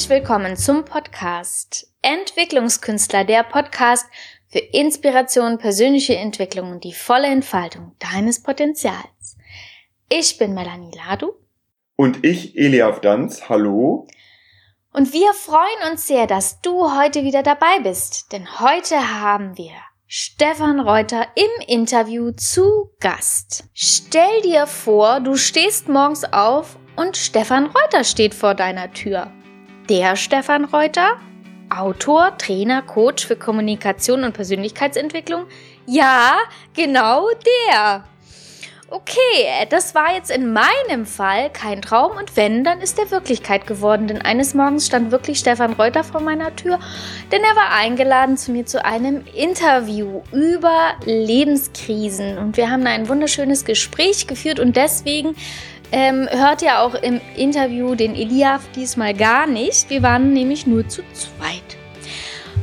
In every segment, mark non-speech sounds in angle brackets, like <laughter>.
Herzlich willkommen zum Podcast Entwicklungskünstler, der Podcast für Inspiration, persönliche Entwicklung und die volle Entfaltung deines Potenzials. Ich bin Melanie Ladu. Und ich, Eliaf Danz. Hallo. Und wir freuen uns sehr, dass du heute wieder dabei bist, denn heute haben wir Stefan Reuter im Interview zu Gast. Stell dir vor, du stehst morgens auf und Stefan Reuter steht vor deiner Tür. Der Stefan Reuter? Autor, Trainer, Coach für Kommunikation und Persönlichkeitsentwicklung? Ja, genau der. Okay, das war jetzt in meinem Fall kein Traum und wenn, dann ist er Wirklichkeit geworden, denn eines Morgens stand wirklich Stefan Reuter vor meiner Tür, denn er war eingeladen zu mir zu einem Interview über Lebenskrisen und wir haben ein wunderschönes Gespräch geführt und deswegen ähm, hört ihr auch im Interview den Eliaf diesmal gar nicht. Wir waren nämlich nur zu zweit.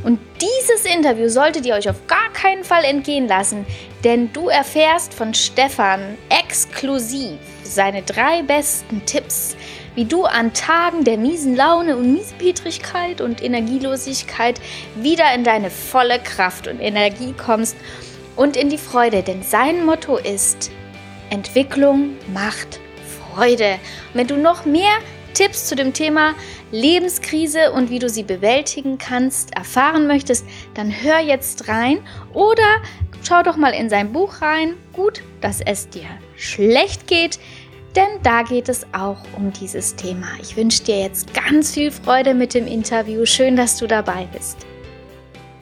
Und dieses Interview solltet ihr euch auf gar keinen Fall entgehen lassen, denn du erfährst von Stefan exklusiv seine drei besten Tipps, wie du an Tagen der miesen Laune und Miespetrigkeit und Energielosigkeit wieder in deine volle Kraft und Energie kommst und in die Freude, denn sein Motto ist Entwicklung macht Freude. Wenn du noch mehr Tipps zu dem Thema Lebenskrise und wie du sie bewältigen kannst erfahren möchtest, dann hör jetzt rein oder schau doch mal in sein Buch rein. Gut, dass es dir schlecht geht, denn da geht es auch um dieses Thema. Ich wünsche dir jetzt ganz viel Freude mit dem Interview. Schön, dass du dabei bist.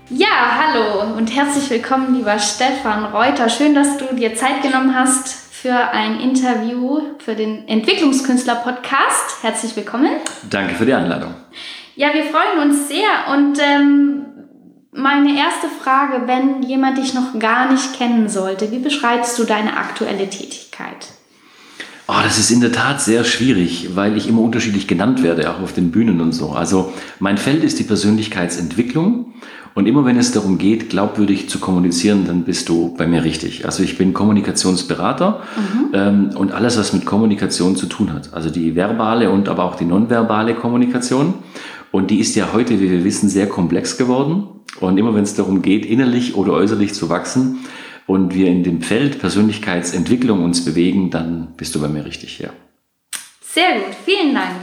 Ja, hallo und herzlich willkommen, lieber Stefan Reuter. Schön, dass du dir Zeit genommen hast für ein Interview für den Entwicklungskünstler-Podcast. Herzlich willkommen. Danke für die Einladung. Ja, wir freuen uns sehr. Und ähm, meine erste Frage, wenn jemand dich noch gar nicht kennen sollte, wie beschreibst du deine aktuelle Tätigkeit? Oh, das ist in der Tat sehr schwierig, weil ich immer unterschiedlich genannt werde, auch auf den Bühnen und so. Also mein Feld ist die Persönlichkeitsentwicklung und immer wenn es darum geht, glaubwürdig zu kommunizieren, dann bist du bei mir richtig. Also ich bin Kommunikationsberater mhm. ähm, und alles, was mit Kommunikation zu tun hat. Also die verbale und aber auch die nonverbale Kommunikation. Und die ist ja heute, wie wir wissen, sehr komplex geworden. Und immer wenn es darum geht, innerlich oder äußerlich zu wachsen und wir in dem Feld Persönlichkeitsentwicklung uns bewegen, dann bist du bei mir richtig, ja. Sehr gut, vielen Dank.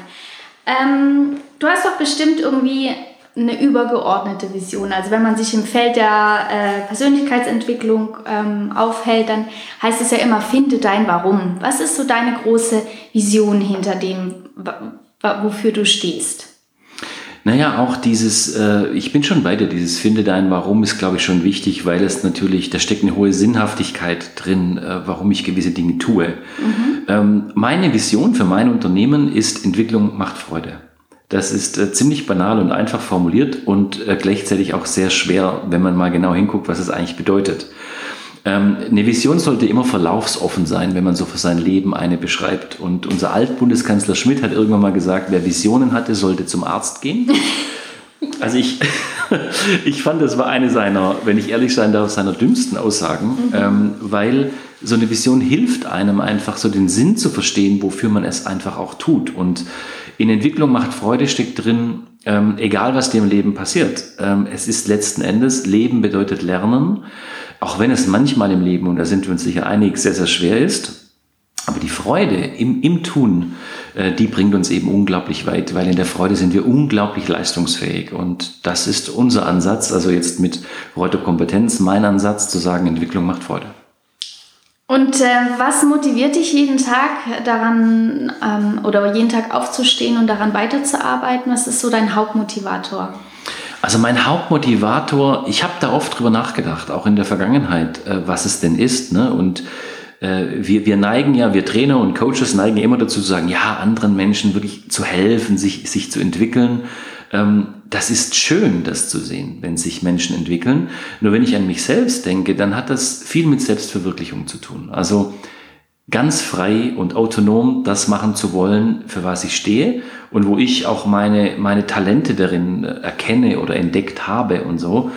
Ähm, du hast doch bestimmt irgendwie eine übergeordnete Vision. Also wenn man sich im Feld der äh, Persönlichkeitsentwicklung ähm, aufhält, dann heißt es ja immer, finde dein Warum. Was ist so deine große Vision hinter dem, wofür du stehst? Naja, auch dieses, äh, ich bin schon bei dir, dieses Finde dein Warum ist, glaube ich, schon wichtig, weil es natürlich, da steckt eine hohe Sinnhaftigkeit drin, äh, warum ich gewisse Dinge tue. Mhm. Ähm, meine Vision für mein Unternehmen ist, Entwicklung macht Freude. Das ist äh, ziemlich banal und einfach formuliert und äh, gleichzeitig auch sehr schwer, wenn man mal genau hinguckt, was es eigentlich bedeutet. Ähm, eine Vision sollte immer verlaufsoffen sein, wenn man so für sein Leben eine beschreibt. Und unser Altbundeskanzler Schmidt hat irgendwann mal gesagt, wer Visionen hatte, sollte zum Arzt gehen. <laughs> Also ich, <laughs> ich fand, das war eine seiner, wenn ich ehrlich sein darf, seiner dümmsten Aussagen, mhm. ähm, weil so eine Vision hilft einem einfach so den Sinn zu verstehen, wofür man es einfach auch tut. Und in Entwicklung macht Freude steckt drin, ähm, egal was dir im Leben passiert. Ähm, es ist letzten Endes, Leben bedeutet Lernen, auch wenn es manchmal im Leben, und da sind wir uns sicher einig, sehr, sehr schwer ist. Aber die Freude im, im Tun, äh, die bringt uns eben unglaublich weit, weil in der Freude sind wir unglaublich leistungsfähig. Und das ist unser Ansatz, also jetzt mit Reuter Kompetenz, mein Ansatz zu sagen, Entwicklung macht Freude. Und äh, was motiviert dich jeden Tag daran ähm, oder jeden Tag aufzustehen und daran weiterzuarbeiten? Was ist so dein Hauptmotivator? Also mein Hauptmotivator, ich habe da oft drüber nachgedacht, auch in der Vergangenheit, äh, was es denn ist. Ne? Und wir, wir neigen ja, wir Trainer und Coaches neigen immer dazu zu sagen, ja, anderen Menschen wirklich zu helfen, sich, sich zu entwickeln. Ähm, das ist schön, das zu sehen, wenn sich Menschen entwickeln. Nur wenn ich an mich selbst denke, dann hat das viel mit Selbstverwirklichung zu tun. Also ganz frei und autonom das machen zu wollen, für was ich stehe und wo ich auch meine, meine Talente darin erkenne oder entdeckt habe und so.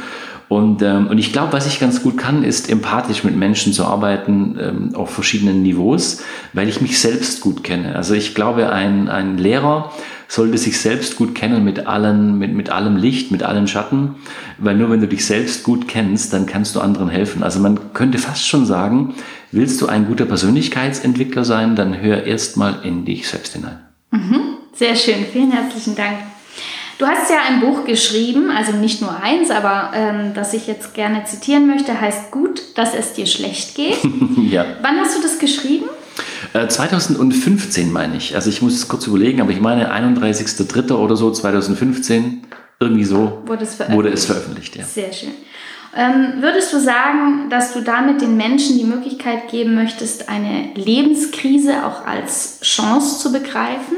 Und, ähm, und ich glaube, was ich ganz gut kann, ist empathisch mit Menschen zu arbeiten ähm, auf verschiedenen Niveaus, weil ich mich selbst gut kenne. Also ich glaube, ein, ein Lehrer sollte sich selbst gut kennen mit, allen, mit, mit allem Licht, mit allen Schatten, weil nur wenn du dich selbst gut kennst, dann kannst du anderen helfen. Also man könnte fast schon sagen, willst du ein guter Persönlichkeitsentwickler sein, dann hör erstmal in dich selbst hinein. Mhm. Sehr schön, vielen herzlichen Dank. Du hast ja ein Buch geschrieben, also nicht nur eins, aber ähm, das ich jetzt gerne zitieren möchte, heißt Gut, dass es dir schlecht geht. <laughs> ja. Wann hast du das geschrieben? 2015 äh, meine ich. Also ich muss es kurz überlegen, aber ich meine 31.03. oder so 2015, irgendwie so wurde es veröffentlicht. Wurde es veröffentlicht ja. Sehr schön. Ähm, würdest du sagen, dass du damit den Menschen die Möglichkeit geben möchtest, eine Lebenskrise auch als Chance zu begreifen?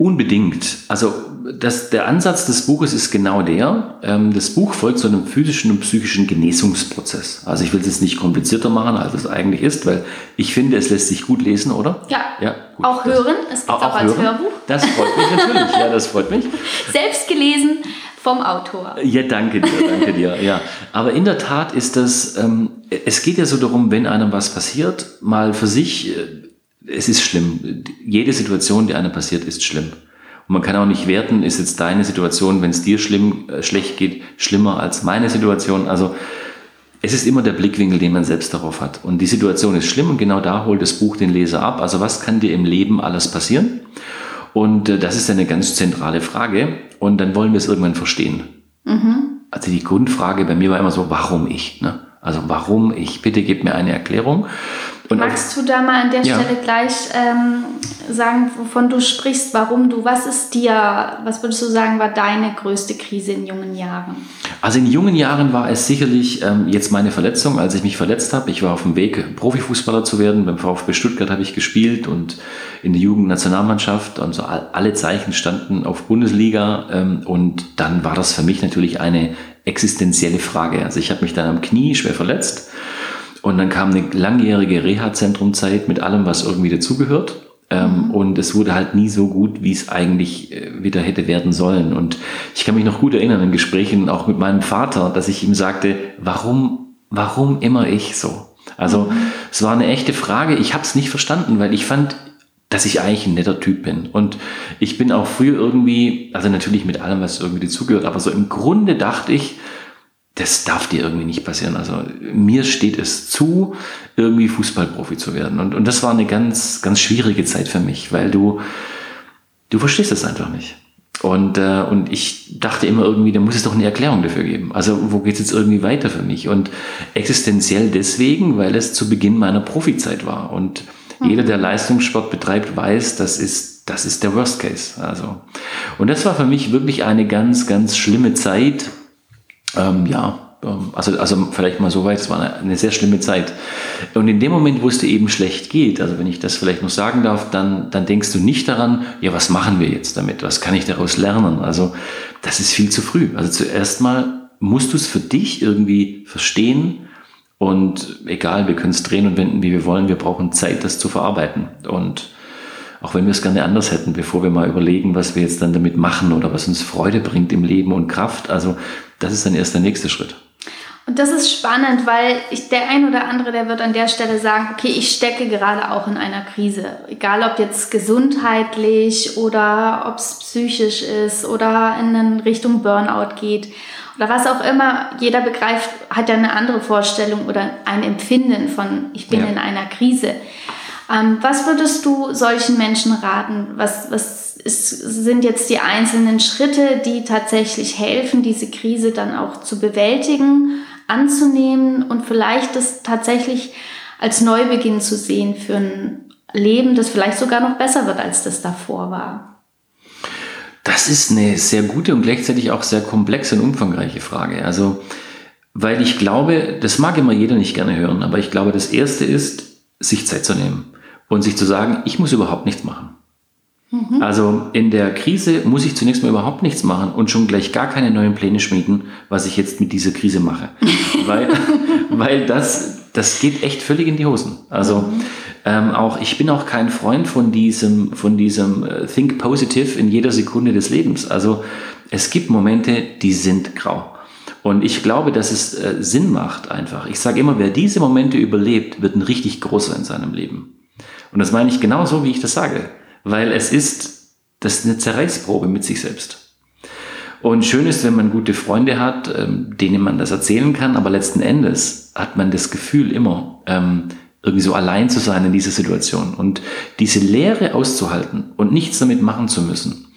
Unbedingt. Also das, der Ansatz des Buches ist genau der. Ähm, das Buch folgt so einem physischen und psychischen Genesungsprozess. Also ich will es jetzt nicht komplizierter machen, als es eigentlich ist, weil ich finde, es lässt sich gut lesen, oder? Ja. ja gut. Auch hören. Es gibt auch, auch als hören. Hörbuch. Das freut mich natürlich. Ja, das freut mich. <laughs> Selbst gelesen vom Autor. Ja, danke dir, danke dir. Ja, aber in der Tat ist das. Ähm, es geht ja so darum, wenn einem was passiert, mal für sich. Es ist schlimm. Jede Situation, die einem passiert, ist schlimm. Und man kann auch nicht werten, ist jetzt deine Situation, wenn es dir schlimm, äh, schlecht geht, schlimmer als meine Situation. Also es ist immer der Blickwinkel, den man selbst darauf hat. Und die Situation ist schlimm und genau da holt das Buch den Leser ab. Also was kann dir im Leben alles passieren? Und äh, das ist eine ganz zentrale Frage. Und dann wollen wir es irgendwann verstehen. Mhm. Also die Grundfrage bei mir war immer so, warum ich? Ne? Also warum ich? Bitte gib mir eine Erklärung. Und Magst du da mal an der ja. Stelle gleich ähm, sagen, wovon du sprichst, warum du, was ist dir, was würdest du sagen, war deine größte Krise in jungen Jahren? Also in jungen Jahren war es sicherlich ähm, jetzt meine Verletzung, als ich mich verletzt habe. Ich war auf dem Weg, Profifußballer zu werden. Beim VfB Stuttgart habe ich gespielt und in der Jugendnationalmannschaft. Und so alle Zeichen standen auf Bundesliga. Ähm, und dann war das für mich natürlich eine existenzielle Frage. Also ich habe mich dann am Knie schwer verletzt und dann kam eine langjährige Reha-Zentrumzeit mit allem, was irgendwie dazugehört. Ähm, mhm. Und es wurde halt nie so gut, wie es eigentlich äh, wieder hätte werden sollen. Und ich kann mich noch gut erinnern in Gesprächen auch mit meinem Vater, dass ich ihm sagte, warum, warum immer ich so? Also mhm. es war eine echte Frage. Ich habe es nicht verstanden, weil ich fand, dass ich eigentlich ein netter Typ bin. Und ich bin auch früher irgendwie, also natürlich mit allem, was irgendwie dazugehört, aber so im Grunde dachte ich, das darf dir irgendwie nicht passieren. Also mir steht es zu, irgendwie Fußballprofi zu werden. Und, und das war eine ganz, ganz schwierige Zeit für mich, weil du, du verstehst es einfach nicht. Und, äh, und ich dachte immer irgendwie, da muss es doch eine Erklärung dafür geben. Also wo geht es jetzt irgendwie weiter für mich? Und existenziell deswegen, weil es zu Beginn meiner Profizeit war. Und mhm. jeder, der Leistungssport betreibt, weiß, das ist, das ist der Worst Case. Also, und das war für mich wirklich eine ganz, ganz schlimme Zeit, ähm, ja, ähm, also, also vielleicht mal so weit, es war eine, eine, sehr schlimme Zeit. Und in dem Moment, wo es dir eben schlecht geht, also wenn ich das vielleicht noch sagen darf, dann, dann denkst du nicht daran, ja, was machen wir jetzt damit? Was kann ich daraus lernen? Also das ist viel zu früh. Also zuerst mal musst du es für dich irgendwie verstehen und egal, wir können es drehen und wenden, wie wir wollen, wir brauchen Zeit, das zu verarbeiten. Und auch wenn wir es gerne anders hätten, bevor wir mal überlegen, was wir jetzt dann damit machen oder was uns Freude bringt im Leben und Kraft. Also das ist dann erst der nächste Schritt. Und das ist spannend, weil ich, der ein oder andere, der wird an der Stelle sagen, okay, ich stecke gerade auch in einer Krise. Egal ob jetzt gesundheitlich oder ob es psychisch ist oder in Richtung Burnout geht oder was auch immer. Jeder begreift, hat ja eine andere Vorstellung oder ein Empfinden von, ich bin ja. in einer Krise. Ähm, was würdest du solchen Menschen raten? Was, was ist, sind jetzt die einzelnen Schritte, die tatsächlich helfen, diese Krise dann auch zu bewältigen, anzunehmen und vielleicht das tatsächlich als Neubeginn zu sehen für ein Leben, das vielleicht sogar noch besser wird, als das davor war? Das ist eine sehr gute und gleichzeitig auch sehr komplexe und umfangreiche Frage. Also, weil ich glaube, das mag immer jeder nicht gerne hören, aber ich glaube, das erste ist, sich Zeit zu nehmen und sich zu sagen, ich muss überhaupt nichts machen. Mhm. Also in der Krise muss ich zunächst mal überhaupt nichts machen und schon gleich gar keine neuen Pläne schmieden, was ich jetzt mit dieser Krise mache. <laughs> weil weil das, das geht echt völlig in die Hosen. Also mhm. ähm, auch ich bin auch kein Freund von diesem, von diesem äh, Think Positive in jeder Sekunde des Lebens. Also es gibt Momente, die sind grau. Und ich glaube, dass es äh, Sinn macht einfach. Ich sage immer, wer diese Momente überlebt, wird ein richtig großer in seinem Leben. Und das meine ich genau so, wie ich das sage. Weil es ist, das ist eine Zerreißprobe mit sich selbst. Und schön ist, wenn man gute Freunde hat, ähm, denen man das erzählen kann, aber letzten Endes hat man das Gefühl immer, ähm, irgendwie so allein zu sein in dieser Situation und diese Leere auszuhalten und nichts damit machen zu müssen.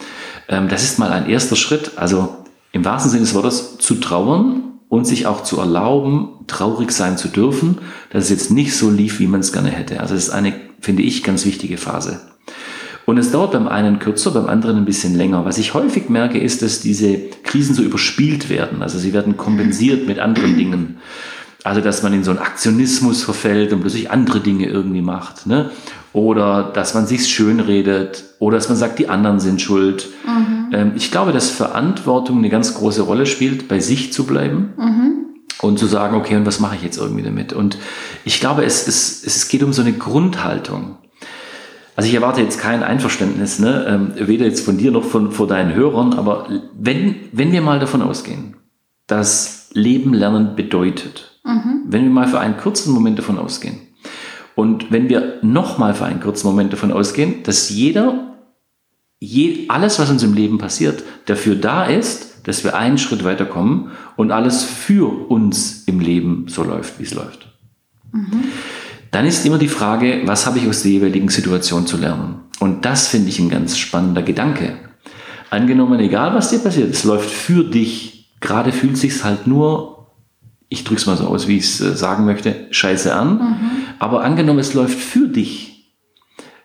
Ähm, das ist mal ein erster Schritt. Also im wahrsten Sinne des Wortes zu trauern und sich auch zu erlauben, traurig sein zu dürfen, dass es jetzt nicht so lief, wie man es gerne hätte. Also das ist eine, finde ich, ganz wichtige Phase. Und es dauert beim einen kürzer, beim anderen ein bisschen länger. Was ich häufig merke, ist, dass diese Krisen so überspielt werden. Also sie werden kompensiert mit anderen Dingen. Also dass man in so einen Aktionismus verfällt und plötzlich andere Dinge irgendwie macht. Ne? Oder dass man sich schön redet. Oder dass man sagt, die anderen sind schuld. Mhm. Ähm, ich glaube, dass Verantwortung eine ganz große Rolle spielt, bei sich zu bleiben. Mhm und zu sagen, okay, und was mache ich jetzt irgendwie damit? Und ich glaube, es, es, es geht um so eine Grundhaltung. Also ich erwarte jetzt kein Einverständnis, ne? ähm, weder jetzt von dir noch von vor deinen Hörern, aber wenn, wenn wir mal davon ausgehen, dass Leben lernen bedeutet, mhm. wenn wir mal für einen kurzen Moment davon ausgehen und wenn wir nochmal für einen kurzen Moment davon ausgehen, dass jeder, je, alles, was uns im Leben passiert, dafür da ist, dass wir einen Schritt weiterkommen und alles für uns im Leben so läuft, wie es läuft. Mhm dann ist immer die Frage, was habe ich aus der jeweiligen Situation zu lernen? Und das finde ich ein ganz spannender Gedanke. Angenommen, egal was dir passiert, es läuft für dich. Gerade fühlt sich halt nur, ich drücke es mal so aus, wie ich es äh, sagen möchte, scheiße an. Mhm. Aber angenommen, es läuft für dich.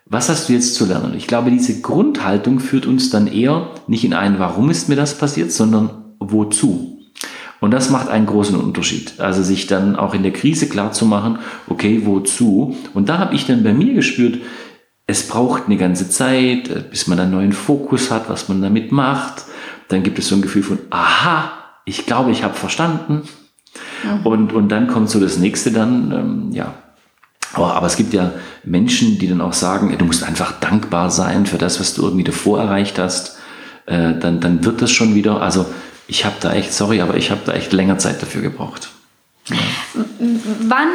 Was hast du jetzt zu lernen? Ich glaube, diese Grundhaltung führt uns dann eher nicht in ein, warum ist mir das passiert, sondern wozu. Und das macht einen großen Unterschied. Also sich dann auch in der Krise klar zu machen, okay, wozu? Und da habe ich dann bei mir gespürt, es braucht eine ganze Zeit, äh, bis man einen neuen Fokus hat, was man damit macht. Dann gibt es so ein Gefühl von, aha, ich glaube, ich habe verstanden. Mhm. Und, und dann kommt so das nächste dann, ähm, ja. Aber, aber es gibt ja Menschen, die dann auch sagen, du musst einfach dankbar sein für das, was du irgendwie davor erreicht hast. Äh, dann, dann wird das schon wieder. Also ich habe da echt, sorry, aber ich habe da echt länger Zeit dafür gebraucht. Ja. Wann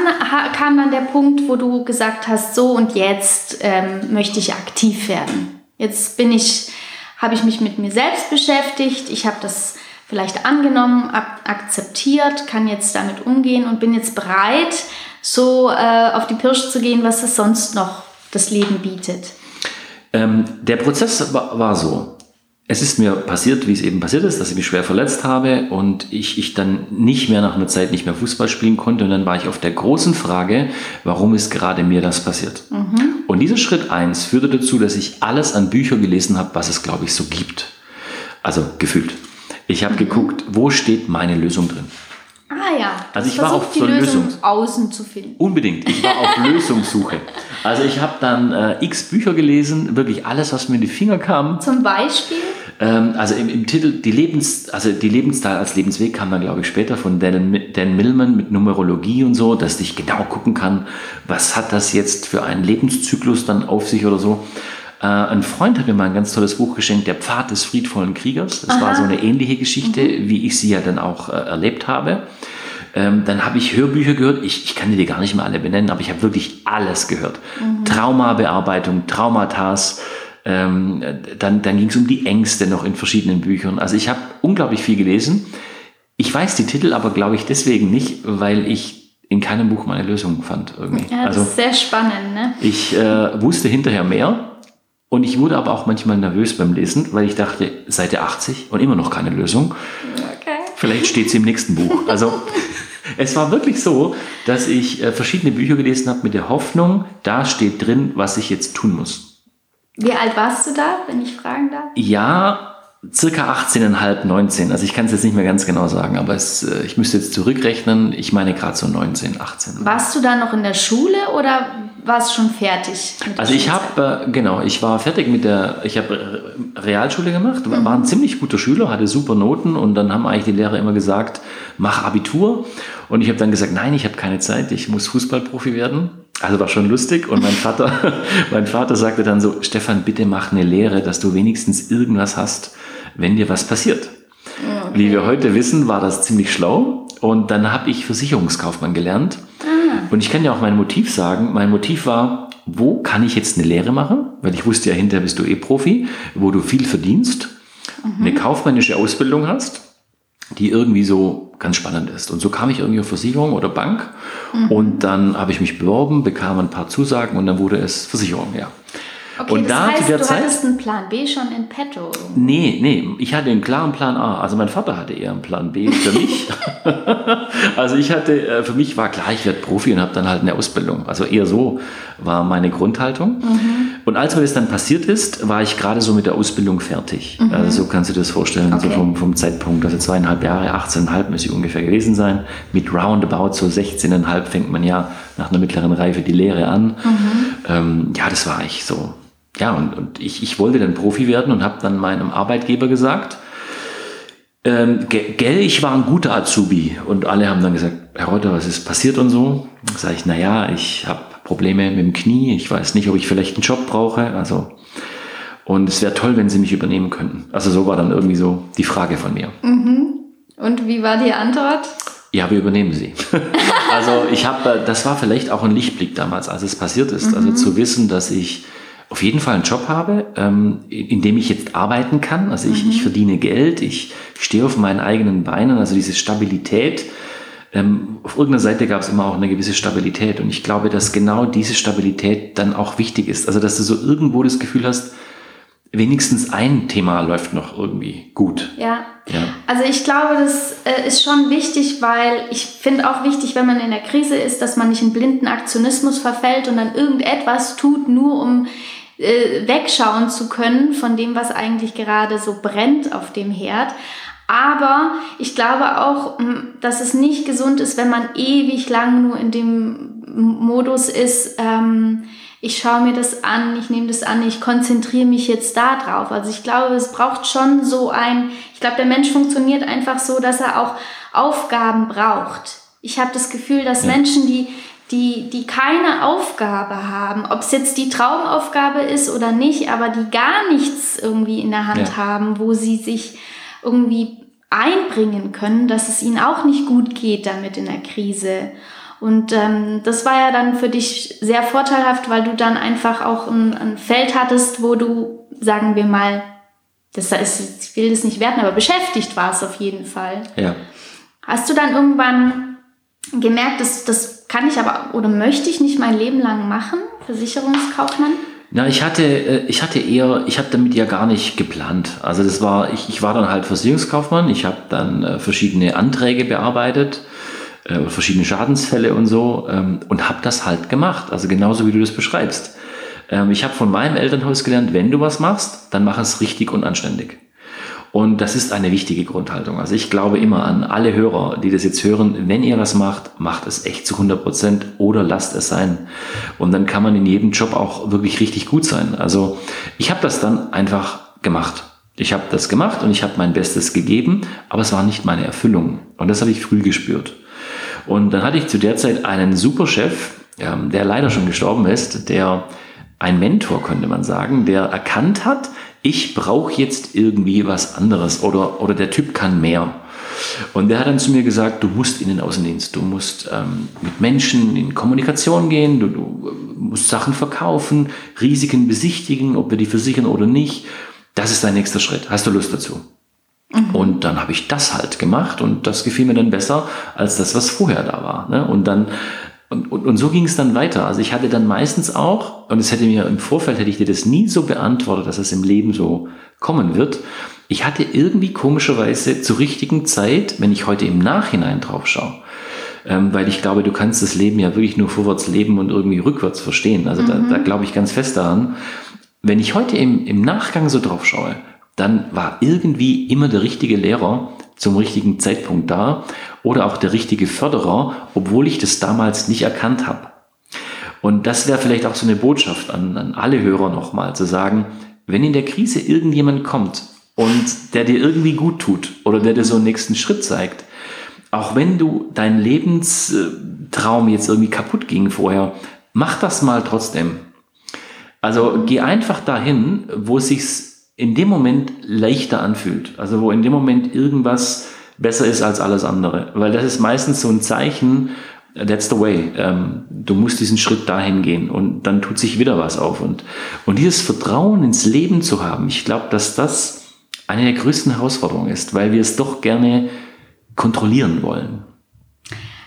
kam dann der Punkt, wo du gesagt hast, so und jetzt ähm, möchte ich aktiv werden? Jetzt bin ich, habe ich mich mit mir selbst beschäftigt, ich habe das vielleicht angenommen, akzeptiert, kann jetzt damit umgehen und bin jetzt bereit, so äh, auf die Pirsch zu gehen, was es sonst noch das Leben bietet. Ähm, der Prozess war, war so es ist mir passiert, wie es eben passiert ist, dass ich mich schwer verletzt habe und ich, ich dann nicht mehr nach einer Zeit nicht mehr Fußball spielen konnte. Und dann war ich auf der großen Frage, warum ist gerade mir das passiert? Mhm. Und dieser Schritt eins führte dazu, dass ich alles an Büchern gelesen habe, was es, glaube ich, so gibt. Also gefühlt. Ich habe mhm. geguckt, wo steht meine Lösung drin? Ah ja. Also ich war auf zur Lösung, Lösung außen zu finden. Unbedingt. Ich war auf <laughs> Lösungssuche. Also ich habe dann äh, x Bücher gelesen, wirklich alles, was mir in die Finger kam. Zum Beispiel? Ähm, also im, im, Titel die Lebens, also die Lebensteil als Lebensweg kam dann glaube ich später von Dan, Dan Millman mit Numerologie und so, dass ich genau gucken kann, was hat das jetzt für einen Lebenszyklus dann auf sich oder so. Äh, ein Freund hat mir mal ein ganz tolles Buch geschenkt, Der Pfad des friedvollen Kriegers. Das Aha. war so eine ähnliche Geschichte, mhm. wie ich sie ja dann auch äh, erlebt habe. Ähm, dann habe ich Hörbücher gehört. Ich, ich kann die gar nicht mehr alle benennen, aber ich habe wirklich alles gehört. Mhm. Traumabearbeitung, Traumatas. Ähm, dann dann ging es um die Ängste noch in verschiedenen Büchern. Also ich habe unglaublich viel gelesen. Ich weiß die Titel aber, glaube ich, deswegen nicht, weil ich in keinem Buch meine Lösung fand. Irgendwie. Ja, das also, ist sehr spannend. Ne? Ich äh, wusste hinterher mehr, und ich wurde aber auch manchmal nervös beim Lesen, weil ich dachte, Seite 80 und immer noch keine Lösung. Okay. Vielleicht steht sie im nächsten Buch. Also <laughs> es war wirklich so, dass ich äh, verschiedene Bücher gelesen habe mit der Hoffnung, da steht drin, was ich jetzt tun muss. Wie alt warst du da, wenn ich fragen darf? Ja, circa 18,5, 19. Also ich kann es jetzt nicht mehr ganz genau sagen, aber es, äh, ich müsste jetzt zurückrechnen. Ich meine gerade so 19, 18. Warst du da noch in der Schule oder warst schon fertig? also ich habe, äh, genau, ich war fertig mit der, ich habe Realschule gemacht, mhm. war ein ziemlich guter Schüler, hatte super Noten und dann haben eigentlich die Lehrer immer gesagt, mach Abitur. Und ich habe dann gesagt, nein, ich habe keine Zeit, ich muss Fußballprofi werden. Also war schon lustig und mein Vater, <laughs> mein Vater sagte dann so, Stefan, bitte mach eine Lehre, dass du wenigstens irgendwas hast, wenn dir was passiert. Okay. Wie wir heute wissen, war das ziemlich schlau. Und dann habe ich Versicherungskaufmann gelernt. Und ich kann dir auch mein Motiv sagen. Mein Motiv war, wo kann ich jetzt eine Lehre machen? Weil ich wusste ja, hinterher bist du eh Profi, wo du viel verdienst, mhm. eine kaufmännische Ausbildung hast, die irgendwie so ganz spannend ist. Und so kam ich irgendwie auf Versicherung oder Bank. Mhm. Und dann habe ich mich beworben, bekam ein paar Zusagen und dann wurde es Versicherung, ja. Okay, und das da heißt, zu der du Zeit, hattest einen Plan B schon in petto. Nee, nee, ich hatte einen klaren Plan A. Also mein Vater hatte eher einen Plan B für mich. <laughs> also ich hatte, äh, für mich war klar, ich werde Profi und habe dann halt eine Ausbildung. Also eher so war meine Grundhaltung. Mhm. Und als mir das dann passiert ist, war ich gerade so mit der Ausbildung fertig. Mhm. Also so kannst du dir das vorstellen, okay. so vom, vom Zeitpunkt. Also zweieinhalb Jahre, 18,5 müsste ich ungefähr gewesen sein. Mit Roundabout so 16,5 fängt man ja nach einer mittleren Reife die Lehre an. Mhm. Ähm, ja, das war ich so ja, und, und ich, ich wollte dann Profi werden und habe dann meinem Arbeitgeber gesagt, ähm, gell, ich war ein guter Azubi. Und alle haben dann gesagt, Herr Reuter, was ist passiert und so? Sage ich, naja, ich habe Probleme mit dem Knie, ich weiß nicht, ob ich vielleicht einen Job brauche. Also, und es wäre toll, wenn Sie mich übernehmen könnten. Also so war dann irgendwie so die Frage von mir. Mhm. Und wie war die Antwort? Ja, wir übernehmen sie. <laughs> also ich habe, das war vielleicht auch ein Lichtblick damals, als es passiert ist. Also mhm. Also zu wissen, dass ich auf jeden Fall einen Job habe, ähm, in dem ich jetzt arbeiten kann. Also ich, mhm. ich verdiene Geld, ich stehe auf meinen eigenen Beinen, also diese Stabilität. Ähm, auf irgendeiner Seite gab es immer auch eine gewisse Stabilität und ich glaube, dass genau diese Stabilität dann auch wichtig ist. Also dass du so irgendwo das Gefühl hast, wenigstens ein Thema läuft noch irgendwie gut. Ja. ja. Also ich glaube, das äh, ist schon wichtig, weil ich finde auch wichtig, wenn man in der Krise ist, dass man nicht in blinden Aktionismus verfällt und dann irgendetwas tut, nur um äh, wegschauen zu können von dem, was eigentlich gerade so brennt auf dem Herd. Aber ich glaube auch, dass es nicht gesund ist, wenn man ewig lang nur in dem Modus ist, ähm, ich schaue mir das an, ich nehme das an, ich konzentriere mich jetzt da drauf. Also ich glaube, es braucht schon so ein, ich glaube, der Mensch funktioniert einfach so, dass er auch Aufgaben braucht. Ich habe das Gefühl, dass. Menschen, die die, die keine Aufgabe haben, ob es jetzt die Traumaufgabe ist oder nicht, aber die gar nichts irgendwie in der Hand ja. haben, wo sie sich irgendwie einbringen können, dass es ihnen auch nicht gut geht damit in der Krise. Und ähm, das war ja dann für dich sehr vorteilhaft, weil du dann einfach auch ein, ein Feld hattest, wo du, sagen wir mal, das ist, ich will das nicht werten, aber beschäftigt warst auf jeden Fall. Ja. Hast du dann irgendwann gemerkt, dass das kann ich aber oder möchte ich nicht mein Leben lang machen, Versicherungskaufmann? Na, ich hatte, äh, ich hatte eher, ich habe damit ja gar nicht geplant. Also das war, ich, ich war dann halt Versicherungskaufmann, ich habe dann äh, verschiedene Anträge bearbeitet, äh, verschiedene Schadensfälle und so ähm, und habe das halt gemacht. Also genauso wie du das beschreibst. Ähm, ich habe von meinem Elternhaus gelernt, wenn du was machst, dann mach es richtig und anständig. Und das ist eine wichtige Grundhaltung. Also ich glaube immer an alle Hörer, die das jetzt hören, wenn ihr was macht, macht es echt zu 100 Prozent oder lasst es sein. Und dann kann man in jedem Job auch wirklich richtig gut sein. Also ich habe das dann einfach gemacht. Ich habe das gemacht und ich habe mein Bestes gegeben, aber es war nicht meine Erfüllung. Und das habe ich früh gespürt. Und dann hatte ich zu der Zeit einen super Chef, der leider schon gestorben ist, der ein Mentor, könnte man sagen, der erkannt hat, ich brauche jetzt irgendwie was anderes oder, oder der Typ kann mehr. Und der hat dann zu mir gesagt, du musst in den Außendienst, du musst ähm, mit Menschen in Kommunikation gehen, du, du musst Sachen verkaufen, Risiken besichtigen, ob wir die versichern oder nicht. Das ist dein nächster Schritt. Hast du Lust dazu? Mhm. Und dann habe ich das halt gemacht und das gefiel mir dann besser als das, was vorher da war. Ne? Und dann und, und, und so ging es dann weiter. Also ich hatte dann meistens auch, und es hätte mir im Vorfeld, hätte ich dir das nie so beantwortet, dass es im Leben so kommen wird. Ich hatte irgendwie komischerweise zur richtigen Zeit, wenn ich heute im Nachhinein drauf schaue, ähm, weil ich glaube, du kannst das Leben ja wirklich nur vorwärts leben und irgendwie rückwärts verstehen. Also mhm. da, da glaube ich ganz fest daran. Wenn ich heute im, im Nachgang so drauf schaue, dann war irgendwie immer der richtige Lehrer zum richtigen Zeitpunkt da oder auch der richtige Förderer, obwohl ich das damals nicht erkannt habe. Und das wäre vielleicht auch so eine Botschaft an, an alle Hörer nochmal zu sagen, wenn in der Krise irgendjemand kommt und der dir irgendwie gut tut oder der dir so einen nächsten Schritt zeigt, auch wenn du dein Lebenstraum jetzt irgendwie kaputt ging vorher, mach das mal trotzdem. Also geh einfach dahin, wo es sich in dem Moment leichter anfühlt. Also wo in dem Moment irgendwas besser ist als alles andere. Weil das ist meistens so ein Zeichen, that's the way. Ähm, du musst diesen Schritt dahin gehen und dann tut sich wieder was auf. Und, und dieses Vertrauen ins Leben zu haben, ich glaube, dass das eine der größten Herausforderungen ist, weil wir es doch gerne kontrollieren wollen.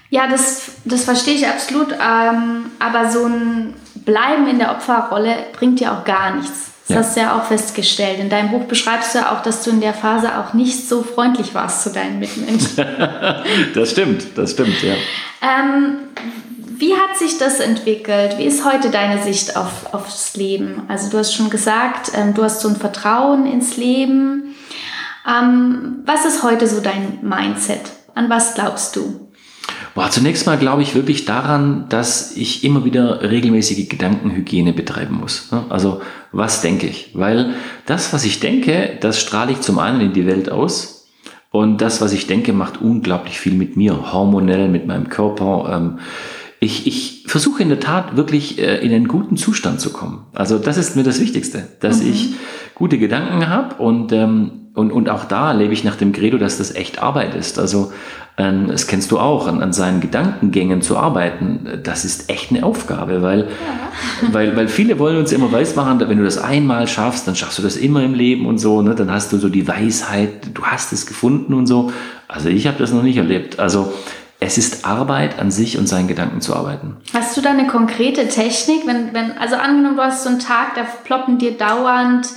Ja, das, das verstehe ich absolut. Ähm, aber so ein Bleiben in der Opferrolle bringt dir auch gar nichts. Das ja. hast du ja auch festgestellt. In deinem Buch beschreibst du ja auch, dass du in der Phase auch nicht so freundlich warst zu deinen Mitmenschen. <laughs> das stimmt, das stimmt, ja. Ähm, wie hat sich das entwickelt? Wie ist heute deine Sicht auf, aufs Leben? Also du hast schon gesagt, ähm, du hast so ein Vertrauen ins Leben. Ähm, was ist heute so dein Mindset? An was glaubst du? Boah, zunächst mal glaube ich wirklich daran, dass ich immer wieder regelmäßige Gedankenhygiene betreiben muss. Ne? Also was denke ich? Weil das, was ich denke, das strahle ich zum einen in die Welt aus. Und das, was ich denke, macht unglaublich viel mit mir, hormonell, mit meinem Körper. Ähm, ich, ich versuche in der Tat wirklich äh, in einen guten Zustand zu kommen. Also das ist mir das Wichtigste, dass mhm. ich gute Gedanken habe und, ähm, und, und auch da lebe ich nach dem Credo, dass das echt Arbeit ist. Also ähm, das kennst du auch, an, an, seinen Gedankengängen zu arbeiten, das ist echt eine Aufgabe, weil, ja. weil, weil viele wollen uns immer weismachen, wenn du das einmal schaffst, dann schaffst du das immer im Leben und so, ne? dann hast du so die Weisheit, du hast es gefunden und so. Also ich habe das noch nicht erlebt. Also es ist Arbeit an sich und seinen Gedanken zu arbeiten. Hast du da eine konkrete Technik? Wenn, wenn, also angenommen, du hast so einen Tag, da ploppen dir dauernd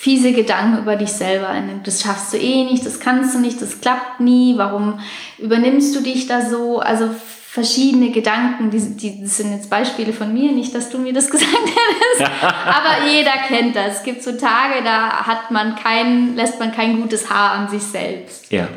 fiese Gedanken über dich selber. Das schaffst du eh nicht, das kannst du nicht, das klappt nie, warum übernimmst du dich da so? Also verschiedene Gedanken, die, die sind jetzt Beispiele von mir, nicht, dass du mir das <laughs> gesagt hättest, aber jeder kennt das. Es gibt so Tage, da hat man kein, lässt man kein gutes Haar an sich selbst. Ja.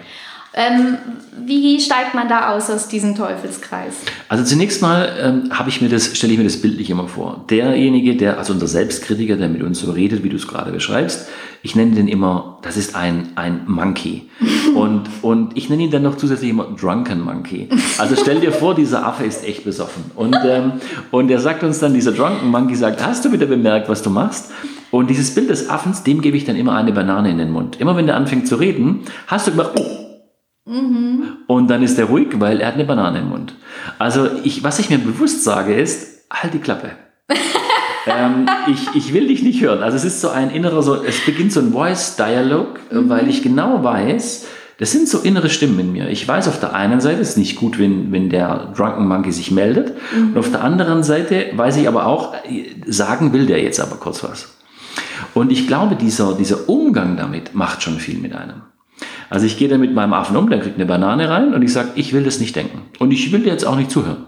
Ähm, wie steigt man da aus aus diesem Teufelskreis? Also zunächst mal ähm, habe ich mir das, stelle ich mir das bildlich immer vor. Derjenige, der, also unser Selbstkritiker, der mit uns so redet, wie du es gerade beschreibst, ich nenne den immer, das ist ein, ein Monkey. <laughs> und, und ich nenne ihn dann noch zusätzlich immer Drunken Monkey. Also stell dir vor, dieser Affe ist echt besoffen. Und, ähm, und er sagt uns dann, dieser Drunken Monkey sagt, hast du wieder bemerkt, was du machst? Und dieses Bild des Affens, dem gebe ich dann immer eine Banane in den Mund. Immer wenn der anfängt zu reden, hast du gemacht, oh, Mhm. Und dann ist er ruhig, weil er hat eine Banane im Mund. Also ich, was ich mir bewusst sage ist, halt die Klappe. <laughs> ähm, ich, ich will dich nicht hören. Also es ist so ein innerer, so, es beginnt so ein Voice-Dialog, mhm. weil ich genau weiß, das sind so innere Stimmen in mir. Ich weiß auf der einen Seite, es ist nicht gut, wenn, wenn der Drunken Monkey sich meldet. Mhm. Und auf der anderen Seite weiß ich aber auch, sagen will der jetzt aber kurz was. Und ich glaube, dieser, dieser Umgang damit macht schon viel mit einem. Also ich gehe dann mit meinem Affen um, der kriegt eine Banane rein und ich sage, ich will das nicht denken. Und ich will dir jetzt auch nicht zuhören.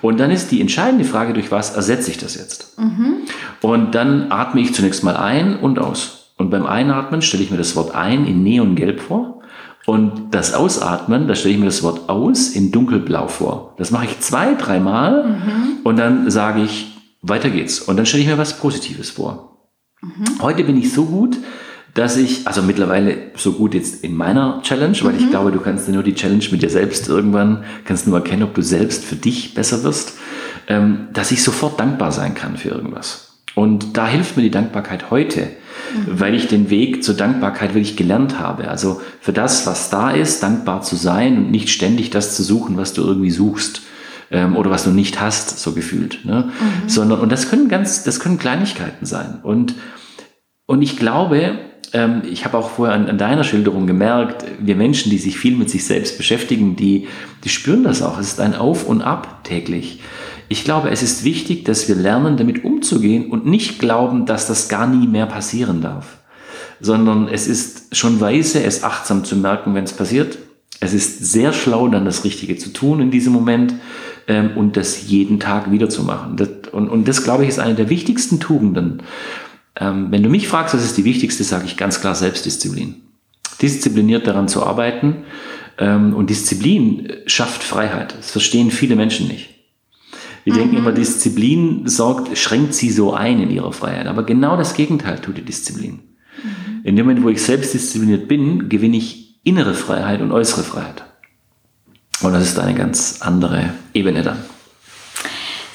Und dann ist die entscheidende Frage, durch was ersetze ich das jetzt? Mhm. Und dann atme ich zunächst mal ein und aus. Und beim Einatmen stelle ich mir das Wort ein in Neongelb vor. Und das Ausatmen, da stelle ich mir das Wort aus in dunkelblau vor. Das mache ich zwei, dreimal mhm. und dann sage ich, weiter geht's. Und dann stelle ich mir was Positives vor. Mhm. Heute bin ich so gut, dass ich, also mittlerweile so gut jetzt in meiner Challenge, weil mhm. ich glaube, du kannst nur die Challenge mit dir selbst irgendwann, kannst nur erkennen, ob du selbst für dich besser wirst, ähm, dass ich sofort dankbar sein kann für irgendwas. Und da hilft mir die Dankbarkeit heute, mhm. weil ich den Weg zur Dankbarkeit wirklich gelernt habe. Also für das, was da ist, dankbar zu sein und nicht ständig das zu suchen, was du irgendwie suchst ähm, oder was du nicht hast, so gefühlt. Ne? Mhm. Sondern, und das können ganz, das können Kleinigkeiten sein. Und, und ich glaube, ähm, ich habe auch vorher an, an, deiner Schilderung gemerkt, wir Menschen, die sich viel mit sich selbst beschäftigen, die, die spüren das auch. Es ist ein Auf und Ab täglich. Ich glaube, es ist wichtig, dass wir lernen, damit umzugehen und nicht glauben, dass das gar nie mehr passieren darf. Sondern es ist schon weise, es achtsam zu merken, wenn es passiert. Es ist sehr schlau, dann das Richtige zu tun in diesem Moment ähm, und das jeden Tag wieder zu machen. Das, und, und das, glaube ich, ist eine der wichtigsten Tugenden. Ähm, wenn du mich fragst, was ist die wichtigste, sage ich ganz klar Selbstdisziplin. Diszipliniert daran zu arbeiten. Ähm, und Disziplin schafft Freiheit. Das verstehen viele Menschen nicht. Wir mhm. denken immer, Disziplin sorgt, schränkt sie so ein in ihrer Freiheit. Aber genau das Gegenteil tut die Disziplin. Mhm. In dem Moment, wo ich selbstdiszipliniert bin, gewinne ich innere Freiheit und äußere Freiheit. Und das ist eine ganz andere Ebene dann.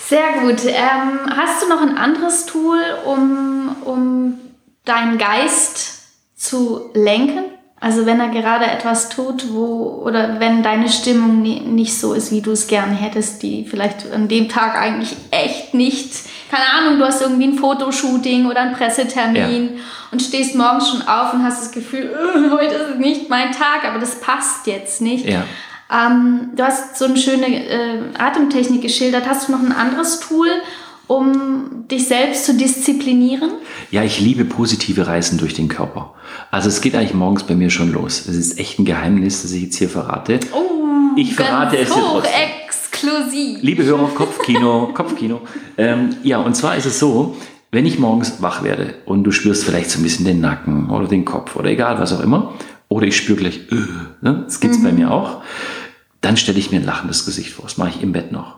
Sehr gut. Ähm, hast du noch ein anderes Tool, um, um deinen Geist zu lenken? Also wenn er gerade etwas tut, wo oder wenn deine Stimmung nicht so ist, wie du es gerne hättest, die vielleicht an dem Tag eigentlich echt nicht, keine Ahnung, du hast irgendwie ein Fotoshooting oder einen Pressetermin ja. und stehst morgens schon auf und hast das Gefühl, <laughs> heute ist nicht mein Tag, aber das passt jetzt nicht. Ja. Ähm, du hast so eine schöne äh, Atemtechnik geschildert. Hast du noch ein anderes Tool, um dich selbst zu disziplinieren? Ja, ich liebe positive Reisen durch den Körper. Also es geht eigentlich morgens bei mir schon los. Es ist echt ein Geheimnis, das ich jetzt hier verrate. Oh, ich verrate es dir trotzdem. exklusiv. Liebe Hörer, Kopfkino, Kopfkino. Ähm, ja, und zwar ist es so, wenn ich morgens wach werde und du spürst vielleicht so ein bisschen den Nacken oder den Kopf oder egal was auch immer, oder ich spüre gleich, äh, ne, das gibt's mhm. bei mir auch, dann stelle ich mir ein lachendes Gesicht vor. Das mache ich im Bett noch.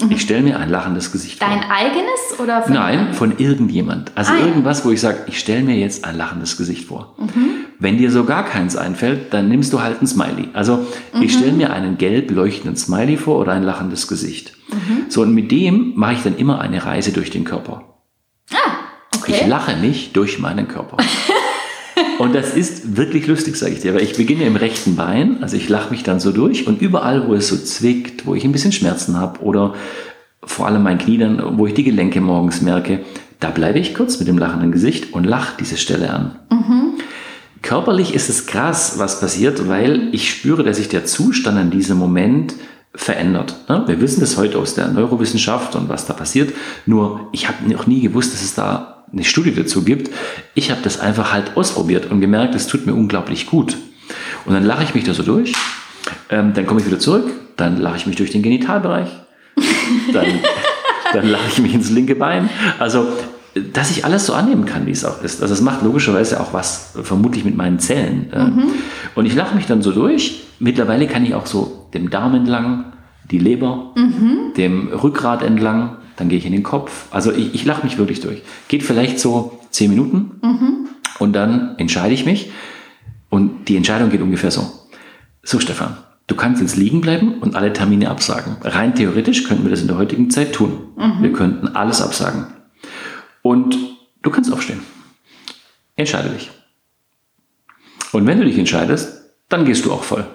Mhm. Ich stelle mir ein lachendes Gesicht Dein vor. Dein eigenes oder von Nein, von irgendjemand. Also ah, irgendwas, wo ich sage, ich stelle mir jetzt ein lachendes Gesicht vor. Mhm. Wenn dir so gar keins einfällt, dann nimmst du halt ein Smiley. Also mhm. ich stelle mir einen gelb leuchtenden Smiley vor oder ein lachendes Gesicht. Mhm. So, und mit dem mache ich dann immer eine Reise durch den Körper. Ah, okay. Ich lache mich durch meinen Körper. <laughs> Und das ist wirklich lustig, sage ich dir. Weil ich beginne im rechten Bein, also ich lache mich dann so durch und überall, wo es so zwickt, wo ich ein bisschen Schmerzen habe oder vor allem mein Knie dann, wo ich die Gelenke morgens merke, da bleibe ich kurz mit dem lachenden Gesicht und lache diese Stelle an. Mhm. Körperlich ist es krass, was passiert, weil ich spüre, dass sich der Zustand in diesem Moment verändert. Wir wissen das heute aus der Neurowissenschaft und was da passiert. Nur ich habe noch nie gewusst, dass es da eine Studie dazu gibt. Ich habe das einfach halt ausprobiert und gemerkt, es tut mir unglaublich gut. Und dann lache ich mich da so durch, ähm, dann komme ich wieder zurück, dann lache ich mich durch den Genitalbereich, <laughs> dann, dann lache ich mich ins linke Bein. Also, dass ich alles so annehmen kann, wie es auch ist. Also es macht logischerweise auch was, vermutlich mit meinen Zellen. Ähm. Mhm. Und ich lache mich dann so durch. Mittlerweile kann ich auch so dem Darm entlang, die Leber, mhm. dem Rückgrat entlang, dann gehe ich in den Kopf. Also ich, ich lache mich wirklich durch. Geht vielleicht so zehn Minuten mhm. und dann entscheide ich mich. Und die Entscheidung geht ungefähr so. So, Stefan, du kannst jetzt liegen bleiben und alle Termine absagen. Rein theoretisch könnten wir das in der heutigen Zeit tun. Mhm. Wir könnten alles absagen. Und du kannst aufstehen. Entscheide dich. Und wenn du dich entscheidest, dann gehst du auch voll.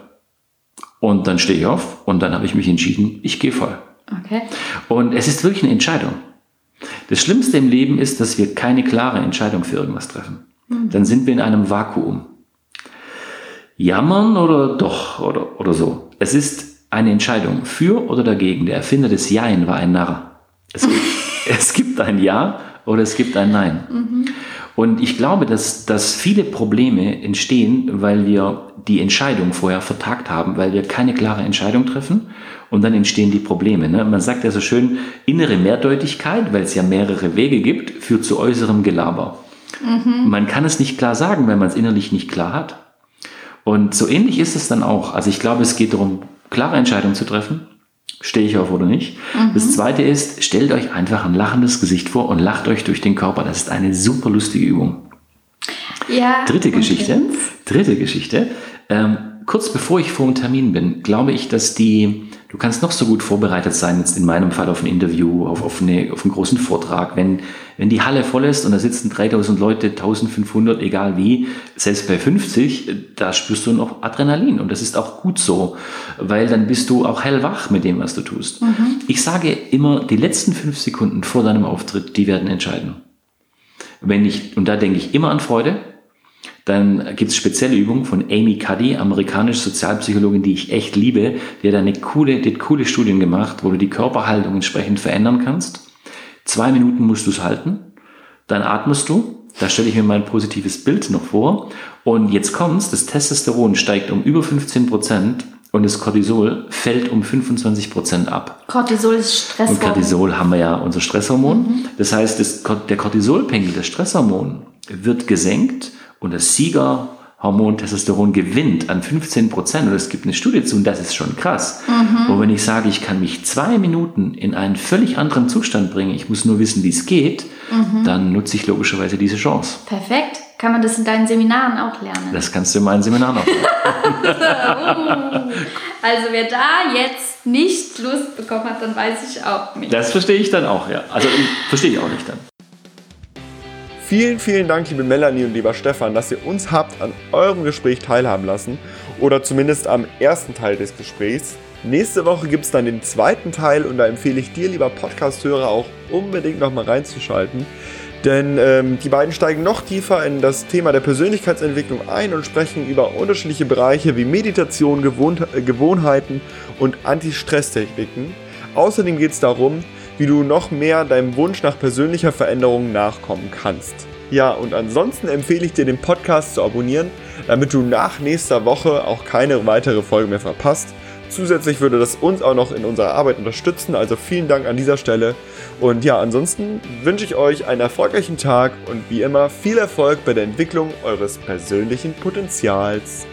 Und dann stehe ich auf und dann habe ich mich entschieden, ich gehe voll. Okay. Und es ist wirklich eine Entscheidung. Das Schlimmste im Leben ist, dass wir keine klare Entscheidung für irgendwas treffen. Mhm. Dann sind wir in einem Vakuum. Jammern oder doch oder, oder so. Es ist eine Entscheidung für oder dagegen. Der Erfinder des Jein war ein Narr. Es gibt, <laughs> es gibt ein Ja oder es gibt ein Nein. Mhm. Und ich glaube, dass, dass viele Probleme entstehen, weil wir die Entscheidung vorher vertagt haben, weil wir keine klare Entscheidung treffen und dann entstehen die Probleme. Ne? Man sagt ja so schön, innere Mehrdeutigkeit, weil es ja mehrere Wege gibt, führt zu äußerem Gelaber. Mhm. Man kann es nicht klar sagen, wenn man es innerlich nicht klar hat. Und so ähnlich ist es dann auch. Also ich glaube, es geht darum, klare Entscheidungen zu treffen. Stehe ich auf oder nicht? Mhm. Das zweite ist, stellt euch einfach ein lachendes Gesicht vor und lacht euch durch den Körper. Das ist eine super lustige Übung. Ja. Dritte Geschichte. Dritte Geschichte. Ähm, kurz bevor ich vor dem Termin bin, glaube ich, dass die Du kannst noch so gut vorbereitet sein, jetzt in meinem Fall auf ein Interview, auf, auf, eine, auf einen großen Vortrag. Wenn, wenn die Halle voll ist und da sitzen 3000 Leute, 1500, egal wie, selbst bei 50, da spürst du noch Adrenalin. Und das ist auch gut so, weil dann bist du auch hellwach mit dem, was du tust. Mhm. Ich sage immer, die letzten fünf Sekunden vor deinem Auftritt, die werden entscheiden. Wenn ich, und da denke ich immer an Freude, dann gibt es spezielle Übungen von Amy Cuddy, amerikanische Sozialpsychologin, die ich echt liebe. Die hat eine coole, die hat coole Studien gemacht, wo du die Körperhaltung entsprechend verändern kannst. Zwei Minuten musst du es halten, dann atmest du. Da stelle ich mir mein positives Bild noch vor. Und jetzt kommt's, das Testosteron steigt um über 15 Prozent und das Cortisol fällt um 25 Prozent ab. Cortisol ist Stresshormon. Und Cortisol haben wir ja unser Stresshormon. Mhm. Das heißt, das, der Cortisolpegel, das Stresshormon, wird gesenkt und das Siegerhormon Testosteron gewinnt an 15 Prozent, und es gibt eine Studie zu, und das ist schon krass. Mhm. Und wenn ich sage, ich kann mich zwei Minuten in einen völlig anderen Zustand bringen, ich muss nur wissen, wie es geht, mhm. dann nutze ich logischerweise diese Chance. Perfekt. Kann man das in deinen Seminaren auch lernen? Das kannst du in meinen Seminaren auch lernen. <laughs> also wer da jetzt nicht Lust bekommen hat, dann weiß ich auch nicht. Das verstehe ich dann auch, ja. Also verstehe ich auch nicht dann. Vielen, vielen Dank, liebe Melanie und lieber Stefan, dass ihr uns habt an eurem Gespräch teilhaben lassen oder zumindest am ersten Teil des Gesprächs. Nächste Woche gibt es dann den zweiten Teil und da empfehle ich dir, lieber Podcast-Hörer, auch unbedingt nochmal reinzuschalten. Denn ähm, die beiden steigen noch tiefer in das Thema der Persönlichkeitsentwicklung ein und sprechen über unterschiedliche Bereiche wie Meditation, Gewohn Gewohnheiten und Anti-Stress-Techniken. Außerdem geht es darum, wie du noch mehr deinem Wunsch nach persönlicher Veränderung nachkommen kannst. Ja, und ansonsten empfehle ich dir, den Podcast zu abonnieren, damit du nach nächster Woche auch keine weitere Folge mehr verpasst. Zusätzlich würde das uns auch noch in unserer Arbeit unterstützen, also vielen Dank an dieser Stelle. Und ja, ansonsten wünsche ich euch einen erfolgreichen Tag und wie immer viel Erfolg bei der Entwicklung eures persönlichen Potenzials.